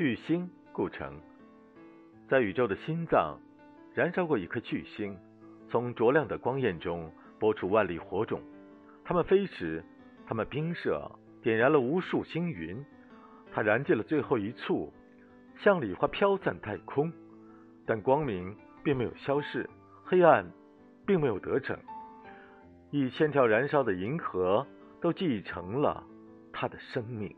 巨星故城。在宇宙的心脏，燃烧过一颗巨星，从灼亮的光焰中播出万粒火种。它们飞驰，它们冰射，点燃了无数星云。它燃尽了最后一簇，像礼花飘散太空。但光明并没有消逝，黑暗并没有得逞。一千条燃烧的银河都继承了它的生命。